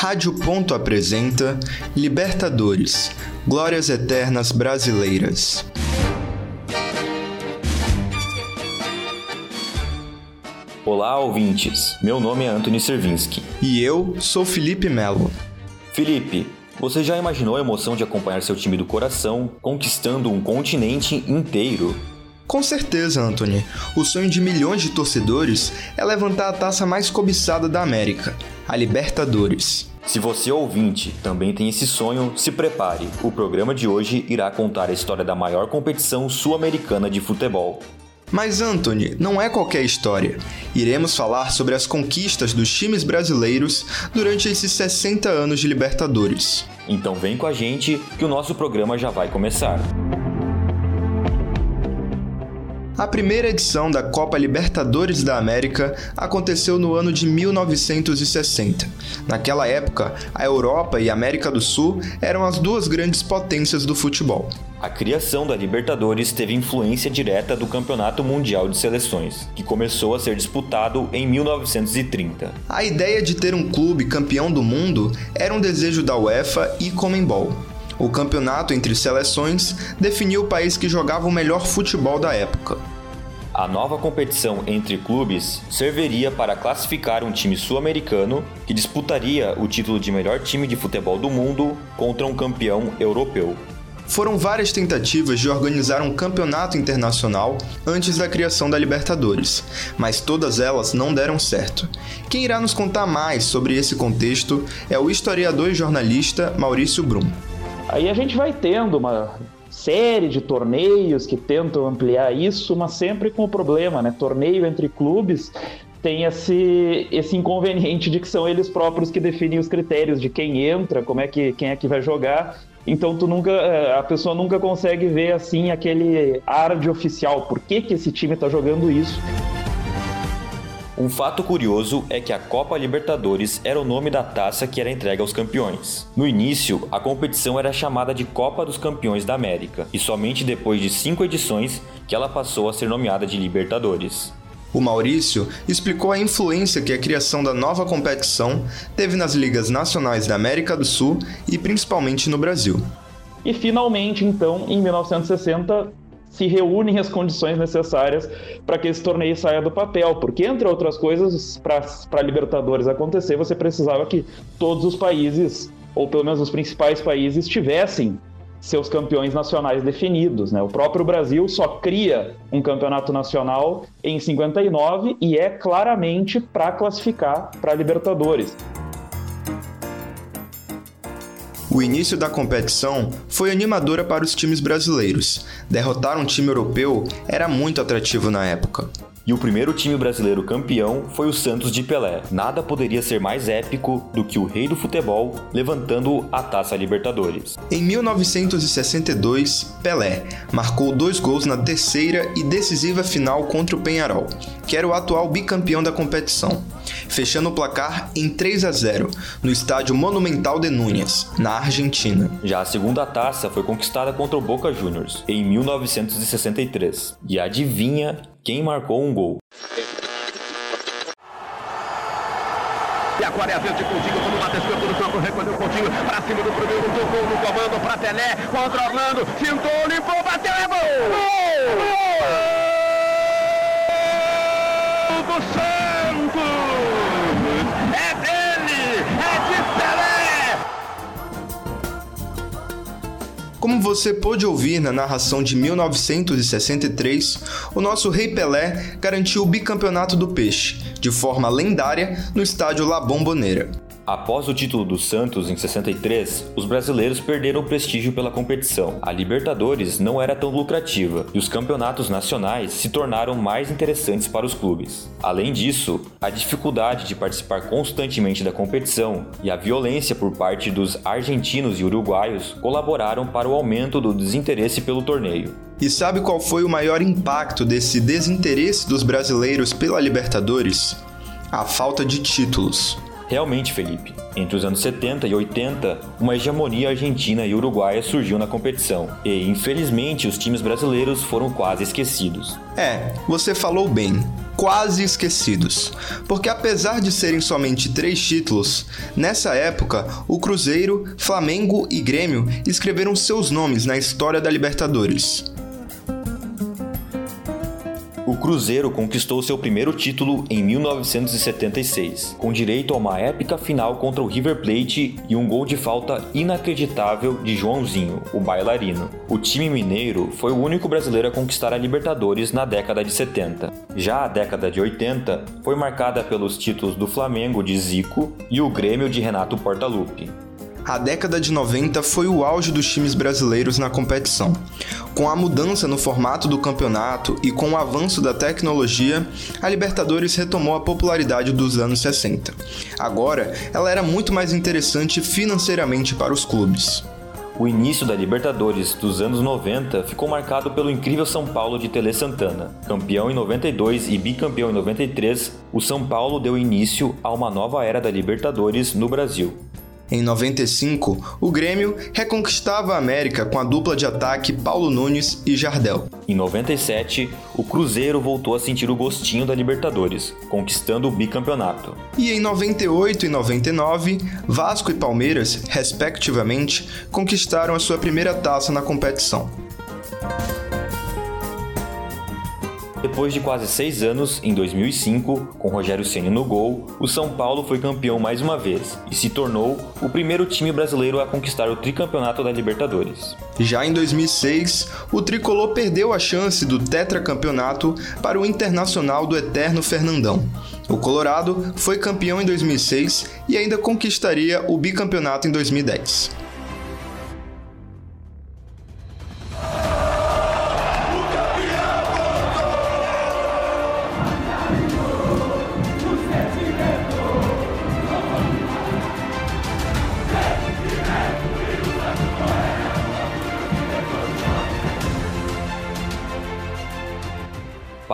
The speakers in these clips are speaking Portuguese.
Rádio Ponto apresenta Libertadores Glórias Eternas Brasileiras. Olá, ouvintes. Meu nome é Anthony Servinski. E eu sou Felipe Melo. Felipe, você já imaginou a emoção de acompanhar seu time do coração conquistando um continente inteiro? Com certeza, Anthony. O sonho de milhões de torcedores é levantar a taça mais cobiçada da América, a Libertadores. Se você ouvinte também tem esse sonho, se prepare. O programa de hoje irá contar a história da maior competição sul-americana de futebol. Mas Anthony, não é qualquer história. Iremos falar sobre as conquistas dos times brasileiros durante esses 60 anos de Libertadores. Então vem com a gente que o nosso programa já vai começar. A primeira edição da Copa Libertadores da América aconteceu no ano de 1960. Naquela época, a Europa e a América do Sul eram as duas grandes potências do futebol. A criação da Libertadores teve influência direta do Campeonato Mundial de Seleções, que começou a ser disputado em 1930. A ideia de ter um clube campeão do mundo era um desejo da UEFA e Comembol. O campeonato entre seleções definiu o país que jogava o melhor futebol da época. A nova competição entre clubes serviria para classificar um time sul-americano que disputaria o título de melhor time de futebol do mundo contra um campeão europeu. Foram várias tentativas de organizar um campeonato internacional antes da criação da Libertadores, mas todas elas não deram certo. Quem irá nos contar mais sobre esse contexto é o historiador e jornalista Maurício Brum. Aí a gente vai tendo uma série de torneios que tentam ampliar isso, mas sempre com o problema, né? Torneio entre clubes tem esse, esse inconveniente de que são eles próprios que definem os critérios de quem entra, como é que quem é que vai jogar. Então tu nunca, eh, a pessoa nunca consegue ver assim aquele ar de oficial. Por que, que esse time está jogando isso? Um fato curioso é que a Copa Libertadores era o nome da taça que era entregue aos campeões. No início, a competição era chamada de Copa dos Campeões da América, e somente depois de cinco edições que ela passou a ser nomeada de Libertadores. O Maurício explicou a influência que a criação da nova competição teve nas ligas nacionais da América do Sul e principalmente no Brasil. E finalmente, então, em 1960, se reúnem as condições necessárias para que esse torneio saia do papel, porque entre outras coisas, para Libertadores acontecer, você precisava que todos os países, ou pelo menos os principais países, tivessem seus campeões nacionais definidos. Né? O próprio Brasil só cria um campeonato nacional em 59 e é claramente para classificar para Libertadores. O início da competição foi animadora para os times brasileiros. Derrotar um time europeu era muito atrativo na época. E o primeiro time brasileiro campeão foi o Santos de Pelé. Nada poderia ser mais épico do que o rei do futebol levantando a taça Libertadores. Em 1962, Pelé marcou dois gols na terceira e decisiva final contra o Penharol, que era o atual bicampeão da competição, fechando o placar em 3 a 0 no estádio Monumental de Núñez, na Argentina. Já a segunda taça foi conquistada contra o Boca Juniors em 1963. E adivinha quem marcou um gol. E agora é a vez de Coutinho, quando o Matheus Canto no campo, recolheu Coutinho para cima do primeiro, tocou no comando para Pelé, contra Orlando, fintou, limpou, você pôde ouvir na narração de 1963, o nosso Rei Pelé garantiu o bicampeonato do Peixe, de forma lendária, no estádio La Bombonera. Após o título do Santos em 63, os brasileiros perderam prestígio pela competição. A Libertadores não era tão lucrativa e os campeonatos nacionais se tornaram mais interessantes para os clubes. Além disso, a dificuldade de participar constantemente da competição e a violência por parte dos argentinos e uruguaios colaboraram para o aumento do desinteresse pelo torneio. E sabe qual foi o maior impacto desse desinteresse dos brasileiros pela Libertadores? A falta de títulos. Realmente, Felipe, entre os anos 70 e 80, uma hegemonia argentina e uruguaia surgiu na competição, e infelizmente os times brasileiros foram quase esquecidos. É, você falou bem, quase esquecidos. Porque apesar de serem somente três títulos, nessa época o Cruzeiro, Flamengo e Grêmio escreveram seus nomes na história da Libertadores. Cruzeiro conquistou seu primeiro título em 1976, com direito a uma épica final contra o River Plate e um gol de falta inacreditável de Joãozinho, o bailarino. O time mineiro foi o único brasileiro a conquistar a Libertadores na década de 70. Já a década de 80 foi marcada pelos títulos do Flamengo de Zico e o Grêmio de Renato Portaluppi a década de 90 foi o auge dos times brasileiros na competição. Com a mudança no formato do campeonato e com o avanço da tecnologia, a Libertadores retomou a popularidade dos anos 60. Agora, ela era muito mais interessante financeiramente para os clubes. O início da Libertadores dos anos 90 ficou marcado pelo incrível São Paulo de Tele Santana. Campeão em 92 e bicampeão em 93, o São Paulo deu início a uma nova era da Libertadores no Brasil. Em 95, o Grêmio reconquistava a América com a dupla de ataque Paulo Nunes e Jardel. Em 97, o Cruzeiro voltou a sentir o gostinho da Libertadores, conquistando o bicampeonato. E em 98 e 99, Vasco e Palmeiras, respectivamente, conquistaram a sua primeira taça na competição. Depois de quase seis anos, em 2005, com Rogério Ceni no gol, o São Paulo foi campeão mais uma vez e se tornou o primeiro time brasileiro a conquistar o tricampeonato da Libertadores. Já em 2006, o tricolor perdeu a chance do tetracampeonato para o Internacional do Eterno Fernandão. O Colorado foi campeão em 2006 e ainda conquistaria o bicampeonato em 2010.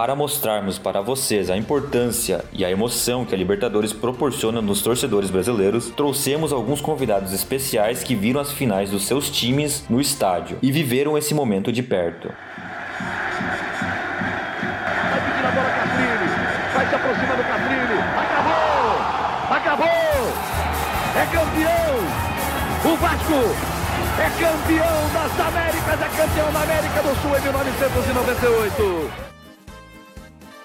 Para mostrarmos para vocês a importância e a emoção que a Libertadores proporciona nos torcedores brasileiros, trouxemos alguns convidados especiais que viram as finais dos seus times no estádio e viveram esse momento de perto. Vai pedir a bola vai se aproximar do acabou! Acabou! É campeão! O Vasco é campeão das Américas, é campeão da América do Sul em 1998.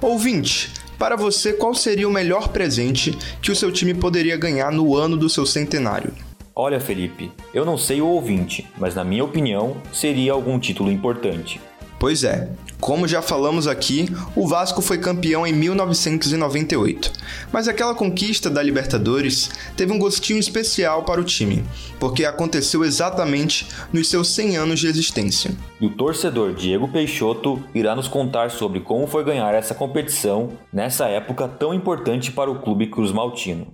Ouvinte, para você, qual seria o melhor presente que o seu time poderia ganhar no ano do seu centenário? Olha, Felipe, eu não sei o ouvinte, mas na minha opinião, seria algum título importante. Pois é, como já falamos aqui, o Vasco foi campeão em 1998, mas aquela conquista da Libertadores teve um gostinho especial para o time, porque aconteceu exatamente nos seus 100 anos de existência. E o torcedor Diego Peixoto irá nos contar sobre como foi ganhar essa competição nessa época tão importante para o clube Cruz Maltino.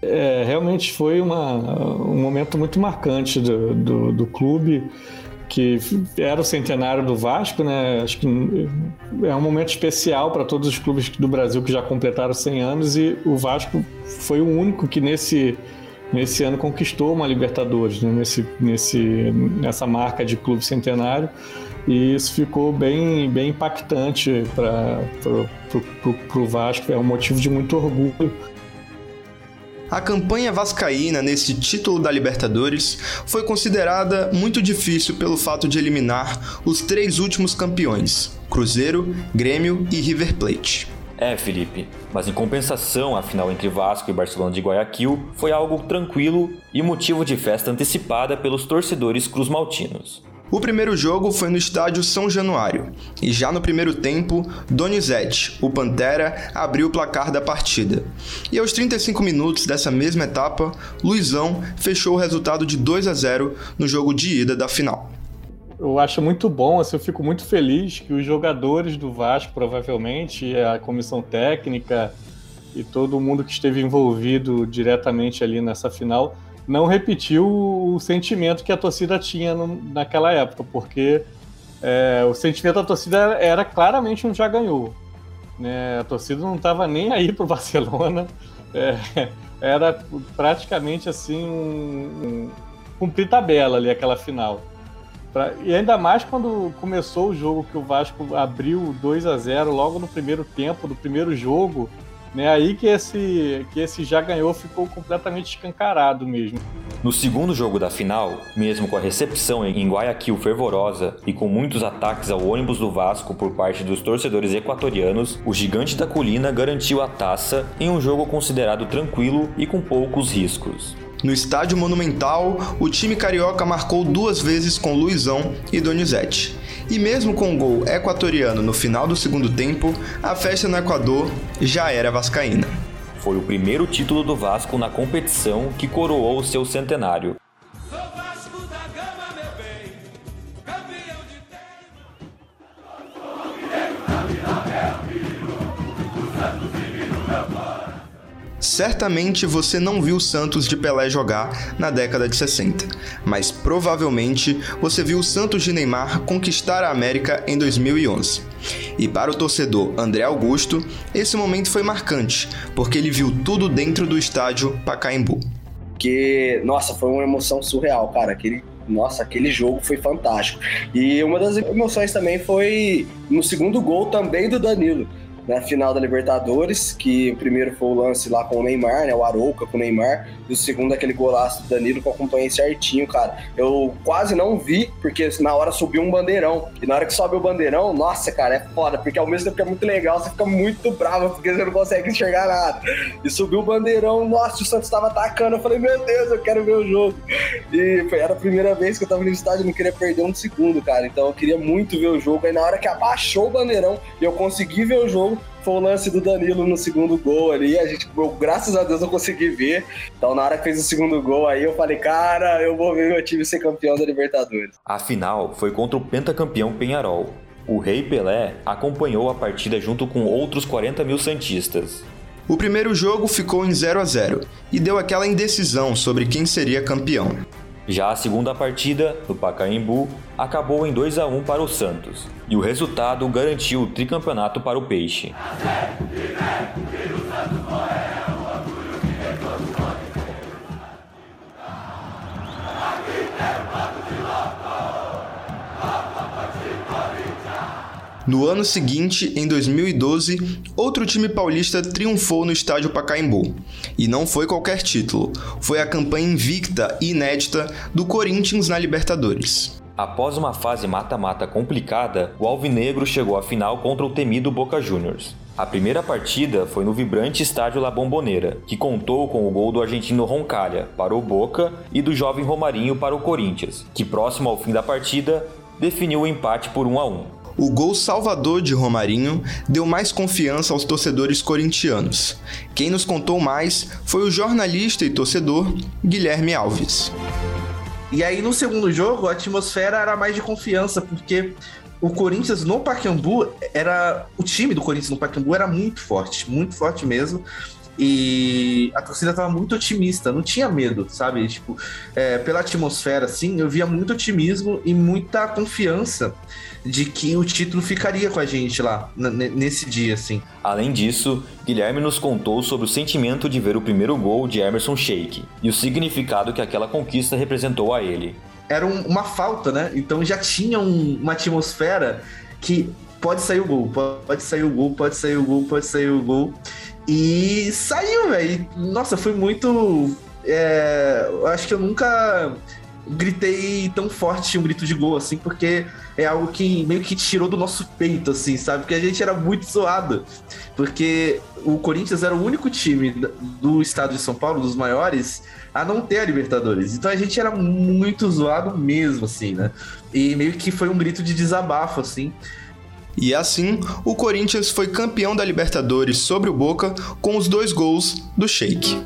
É, realmente foi uma, um momento muito marcante do, do, do clube que era o centenário do Vasco, né? Acho que é um momento especial para todos os clubes do Brasil que já completaram 100 anos e o Vasco foi o único que nesse nesse ano conquistou uma Libertadores, né? nesse, nesse, nessa marca de clube centenário e isso ficou bem, bem impactante para o Vasco, é um motivo de muito orgulho a campanha vascaína nesse título da Libertadores foi considerada muito difícil pelo fato de eliminar os três últimos campeões: Cruzeiro, Grêmio e River Plate. É, Felipe, mas em compensação, a final entre Vasco e Barcelona de Guayaquil foi algo tranquilo e motivo de festa antecipada pelos torcedores cruzmaltinos. O primeiro jogo foi no estádio São Januário, e já no primeiro tempo, Donizete, o Pantera, abriu o placar da partida. E aos 35 minutos dessa mesma etapa, Luizão fechou o resultado de 2 a 0 no jogo de ida da final. Eu acho muito bom, assim, eu fico muito feliz que os jogadores do Vasco, provavelmente, a comissão técnica e todo mundo que esteve envolvido diretamente ali nessa final, não repetiu o sentimento que a torcida tinha no, naquela época, porque é, o sentimento da torcida era, era claramente um já ganhou. Né? A torcida não estava nem aí para o Barcelona, é, era praticamente assim um, um, cumprir tabela ali aquela final. Pra, e ainda mais quando começou o jogo que o Vasco abriu 2 a 0 logo no primeiro tempo do primeiro jogo, né? Aí que esse que esse já ganhou ficou completamente escancarado mesmo. No segundo jogo da final, mesmo com a recepção em Guayaquil fervorosa e com muitos ataques ao ônibus do Vasco por parte dos torcedores equatorianos, o gigante da colina garantiu a taça em um jogo considerado tranquilo e com poucos riscos. No estádio Monumental, o time carioca marcou duas vezes com Luizão e Donizete. E mesmo com o gol equatoriano no final do segundo tempo, a festa no Equador já era vascaína. Foi o primeiro título do Vasco na competição que coroou o seu centenário. Certamente você não viu Santos de Pelé jogar na década de 60, mas provavelmente você viu o Santos de Neymar conquistar a América em 2011. E para o torcedor André Augusto, esse momento foi marcante, porque ele viu tudo dentro do estádio Pacaembu. Que, nossa, foi uma emoção surreal, cara. Aquele nossa, aquele jogo foi fantástico. E uma das emoções também foi no segundo gol também do Danilo na final da Libertadores, que o primeiro foi o lance lá com o Neymar, né? O Arouca com o Neymar, e o segundo aquele golaço do Danilo que eu acompanhei certinho, cara. Eu quase não vi, porque na hora subiu um bandeirão. E na hora que sobe o bandeirão, nossa, cara, é foda, porque ao mesmo tempo que é muito legal, você fica muito bravo, porque você não consegue enxergar nada. E subiu o bandeirão, nossa, o Santos tava atacando. Eu falei, meu Deus, eu quero ver o jogo. E foi, era a primeira vez que eu tava no estádio, eu não queria perder um segundo, cara. Então eu queria muito ver o jogo. Aí na hora que abaixou o bandeirão e eu consegui ver o jogo, foi o lance do Danilo no segundo gol ali. A gente, eu, graças a Deus, eu consegui ver. Então, na hora que fez o segundo gol aí, eu falei, cara, eu vou ver meu time ser campeão da Libertadores. A final foi contra o pentacampeão Penharol. O Rei Pelé acompanhou a partida junto com outros 40 mil Santistas. O primeiro jogo ficou em 0 a 0 e deu aquela indecisão sobre quem seria campeão. Já a segunda partida, no Pacaembu, acabou em 2 a 1 para o Santos, e o resultado garantiu o tricampeonato para o Peixe. No ano seguinte, em 2012, outro time paulista triunfou no estádio Pacaembu. E não foi qualquer título, foi a campanha invicta e inédita do Corinthians na Libertadores. Após uma fase mata-mata complicada, o Alvinegro chegou à final contra o temido Boca Juniors. A primeira partida foi no vibrante estádio La Bombonera, que contou com o gol do argentino Roncalha para o Boca e do jovem Romarinho para o Corinthians, que próximo ao fim da partida definiu o empate por 1 a 1. O gol salvador de Romarinho deu mais confiança aos torcedores corintianos. Quem nos contou mais foi o jornalista e torcedor Guilherme Alves. E aí no segundo jogo a atmosfera era mais de confiança, porque o Corinthians no Pacaembu era o time do Corinthians no Pacaembu era muito forte, muito forte mesmo. E a torcida tava muito otimista, não tinha medo, sabe? Tipo, é, pela atmosfera, assim, eu via muito otimismo e muita confiança de que o título ficaria com a gente lá, nesse dia, assim. Além disso, Guilherme nos contou sobre o sentimento de ver o primeiro gol de Emerson Sheik e o significado que aquela conquista representou a ele. Era um, uma falta, né? Então já tinha um, uma atmosfera que pode sair o gol, pode sair o gol, pode sair o gol, pode sair o gol. E saiu, velho. Nossa, foi muito. É, acho que eu nunca gritei tão forte um grito de gol, assim, porque é algo que meio que tirou do nosso peito, assim, sabe? Porque a gente era muito zoado. Porque o Corinthians era o único time do estado de São Paulo, dos maiores, a não ter a Libertadores. Então a gente era muito zoado mesmo, assim, né? E meio que foi um grito de desabafo, assim. E assim, o Corinthians foi campeão da Libertadores sobre o Boca com os dois gols do Sheik.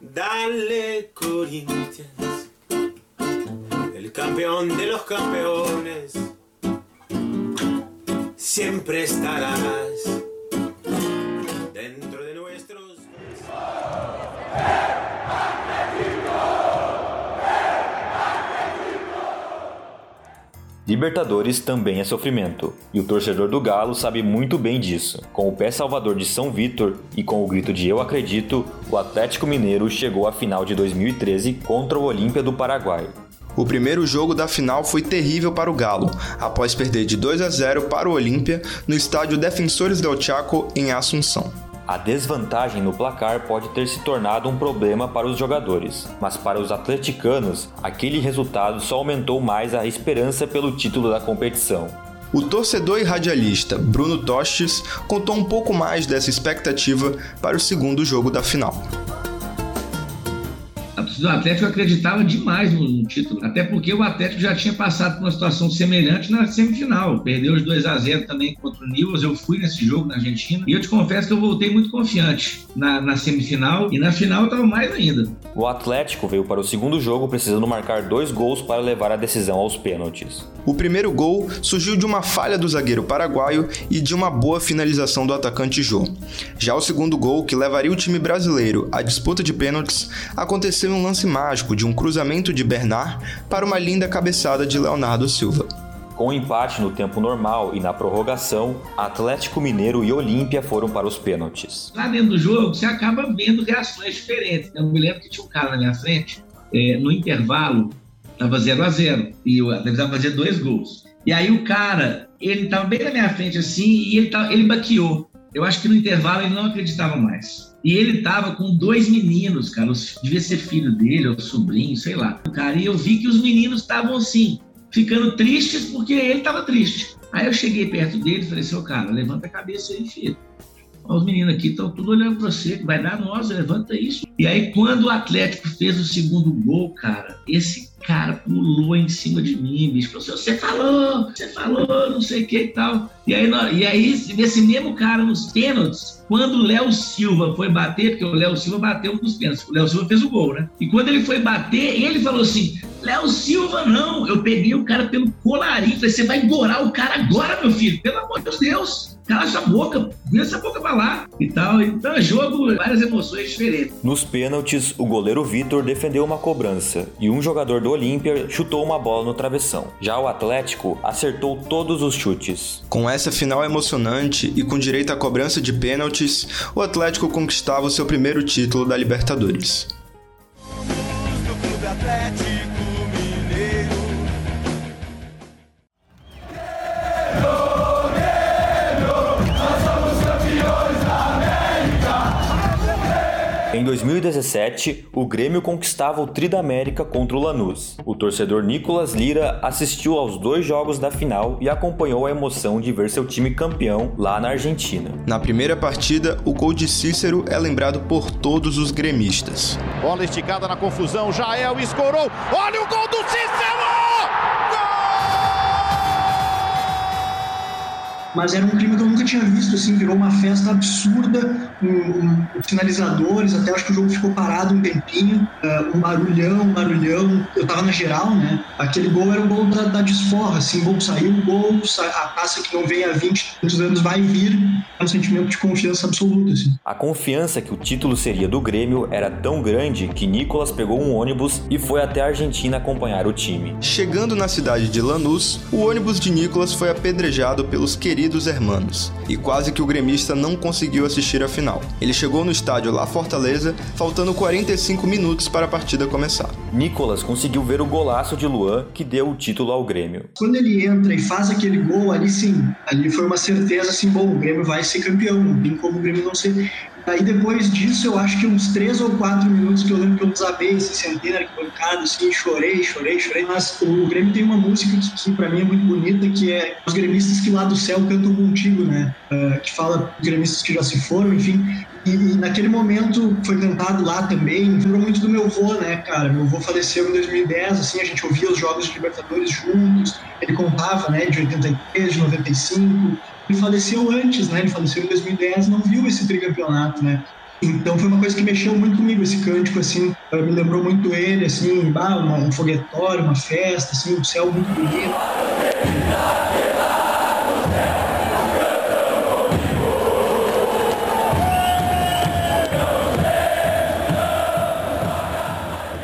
Dale Corinthians, el campeón de los campeones, siempre estarás Libertadores também é sofrimento, e o torcedor do Galo sabe muito bem disso. Com o pé salvador de São Vítor e com o grito de Eu acredito, o Atlético Mineiro chegou à final de 2013 contra o Olímpia do Paraguai. O primeiro jogo da final foi terrível para o Galo, após perder de 2 a 0 para o Olímpia no estádio Defensores del Chaco em Assunção. A desvantagem no placar pode ter se tornado um problema para os jogadores, mas para os atleticanos, aquele resultado só aumentou mais a esperança pelo título da competição. O torcedor e radialista Bruno Tostes contou um pouco mais dessa expectativa para o segundo jogo da final torcida do Atlético acreditava demais no, no, título, até porque o Atlético já tinha passado por uma situação semelhante na semifinal. Perdeu os 2 a 0 também contra o Newell's. Eu fui nesse jogo na Argentina e eu te confesso que eu voltei muito confiante na, na semifinal e na final eu estava mais ainda. O Atlético veio para o segundo jogo precisando marcar dois gols para levar a decisão aos pênaltis. O primeiro gol surgiu de uma falha do zagueiro paraguaio e de uma boa finalização do atacante Jô. Já o segundo gol, que levaria o time brasileiro à disputa de pênaltis, aconteceu em um lance mágico de um cruzamento de Bernard para uma linda cabeçada de Leonardo Silva. Com o empate no tempo normal e na prorrogação, Atlético Mineiro e Olímpia foram para os pênaltis. Lá dentro do jogo, você acaba vendo reações diferentes. Eu me lembro que tinha um cara na minha frente, é, no intervalo, estava 0 a 0 e Atlético precisava fazer dois gols. E aí o cara, ele estava bem na minha frente assim e ele, tava, ele baqueou. Eu acho que no intervalo ele não acreditava mais. E ele tava com dois meninos, cara. Devia ser filho dele ou sobrinho, sei lá. Cara, e eu vi que os meninos estavam assim, ficando tristes porque ele tava triste. Aí eu cheguei perto dele e falei assim: Ô, cara, levanta a cabeça aí, filho. Os meninos aqui estão tudo olhando para você, que vai dar nós, levanta isso. E aí, quando o Atlético fez o segundo gol, cara, esse cara pulou em cima de mim, bicho. Falou assim, você falou, você falou, não sei o que e tal. E aí, e aí, esse mesmo cara nos pênaltis, quando o Léo Silva foi bater, porque o Léo Silva bateu dos pênaltis, o Léo Silva fez o gol, né? E quando ele foi bater, ele falou assim: Léo Silva, não. Eu peguei o cara pelo colarinho, falei: você vai engorar o cara agora, meu filho, pelo amor de Deus cala essa boca, vira essa boca pra lá e tal. Então é jogo, várias emoções diferentes. Nos pênaltis, o goleiro Vitor defendeu uma cobrança e um jogador do Olímpia chutou uma bola no travessão. Já o Atlético acertou todos os chutes. Com essa final emocionante e com direito à cobrança de pênaltis, o Atlético conquistava o seu primeiro título da Libertadores. Em 2017, o Grêmio conquistava o Tri da América contra o Lanús. O torcedor Nicolas Lira assistiu aos dois jogos da final e acompanhou a emoção de ver seu time campeão lá na Argentina. Na primeira partida, o gol de Cícero é lembrado por todos os gremistas. Bola esticada na confusão, Jael escorou. Olha o gol do Cícero! Mas era um clima que eu nunca tinha visto, assim, virou uma festa absurda, com, um, sinalizadores, até acho que o jogo ficou parado um tempinho, uh, um barulhão, um barulhão, eu tava na geral, né, aquele gol era o gol da, da desforra, assim, gol saiu, o gol, a taça que não vem há 20 anos vai vir, é um sentimento de confiança absoluta, assim. A confiança que o título seria do Grêmio era tão grande que Nicolas pegou um ônibus e foi até a Argentina acompanhar o time. Chegando na cidade de Lanús, o ônibus de Nicolas foi apedrejado pelos queridos dos hermanos, e quase que o gremista não conseguiu assistir a final. Ele chegou no estádio La Fortaleza, faltando 45 minutos para a partida começar. Nicolas conseguiu ver o golaço de Luan, que deu o título ao Grêmio. Quando ele entra e faz aquele gol, ali sim, ali foi uma certeza assim, bom, o Grêmio vai ser campeão, não tem como o Grêmio não ser Aí depois disso, eu acho que uns três ou quatro minutos que eu lembro que eu desabei, assim, sentei na arquibancada, assim, chorei, chorei, chorei. Mas o Grêmio tem uma música que, que para mim é muito bonita, que é Os Gremistas que lá do céu cantam contigo, né? Uh, que fala gremistas que já se foram, enfim. E, e, naquele momento foi cantado lá também. Lembrou muito do meu avô, né, cara? Meu avô faleceu em 2010, assim, a gente ouvia os jogos de Libertadores juntos. Ele contava, né, de 83, de 95 ele faleceu antes, né? Ele faleceu em 2010, não viu esse tricampeonato, né? Então foi uma coisa que mexeu muito comigo, esse cântico, assim, me lembrou muito ele, assim, bah, uma, um foguetório, uma festa, assim, um céu muito bonito.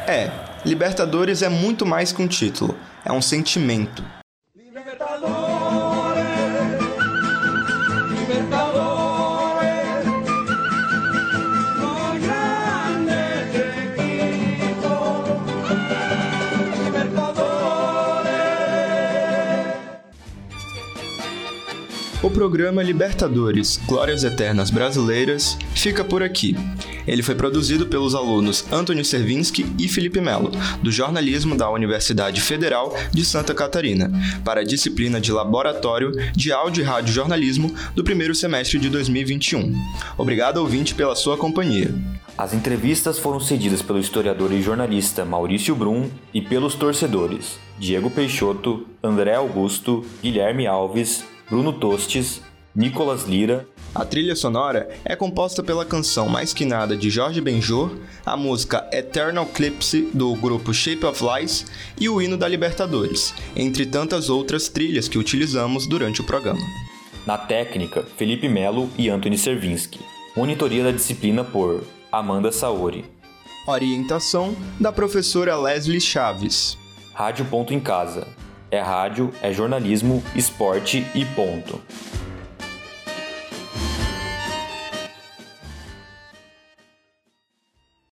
É, Libertadores é muito mais que um título, é um sentimento. Programa Libertadores Glórias Eternas Brasileiras fica por aqui. Ele foi produzido pelos alunos Antônio Servinski e Felipe Melo, do jornalismo da Universidade Federal de Santa Catarina, para a disciplina de Laboratório de Áudio e Rádio Jornalismo do primeiro semestre de 2021. Obrigado, ouvinte, pela sua companhia. As entrevistas foram cedidas pelo historiador e jornalista Maurício Brum e pelos torcedores Diego Peixoto, André Augusto, Guilherme Alves, Bruno Tostes, Nicolas Lira. A trilha sonora é composta pela canção Mais Que Nada de Jorge Benjor, a música Eternal Eclipse do grupo Shape of Lies e o hino da Libertadores, entre tantas outras trilhas que utilizamos durante o programa. Na técnica, Felipe Melo e Anthony Servinski. Monitoria da disciplina por Amanda Saori. Orientação da professora Leslie Chaves. Rádio Ponto em Casa. É rádio, é jornalismo, esporte e ponto.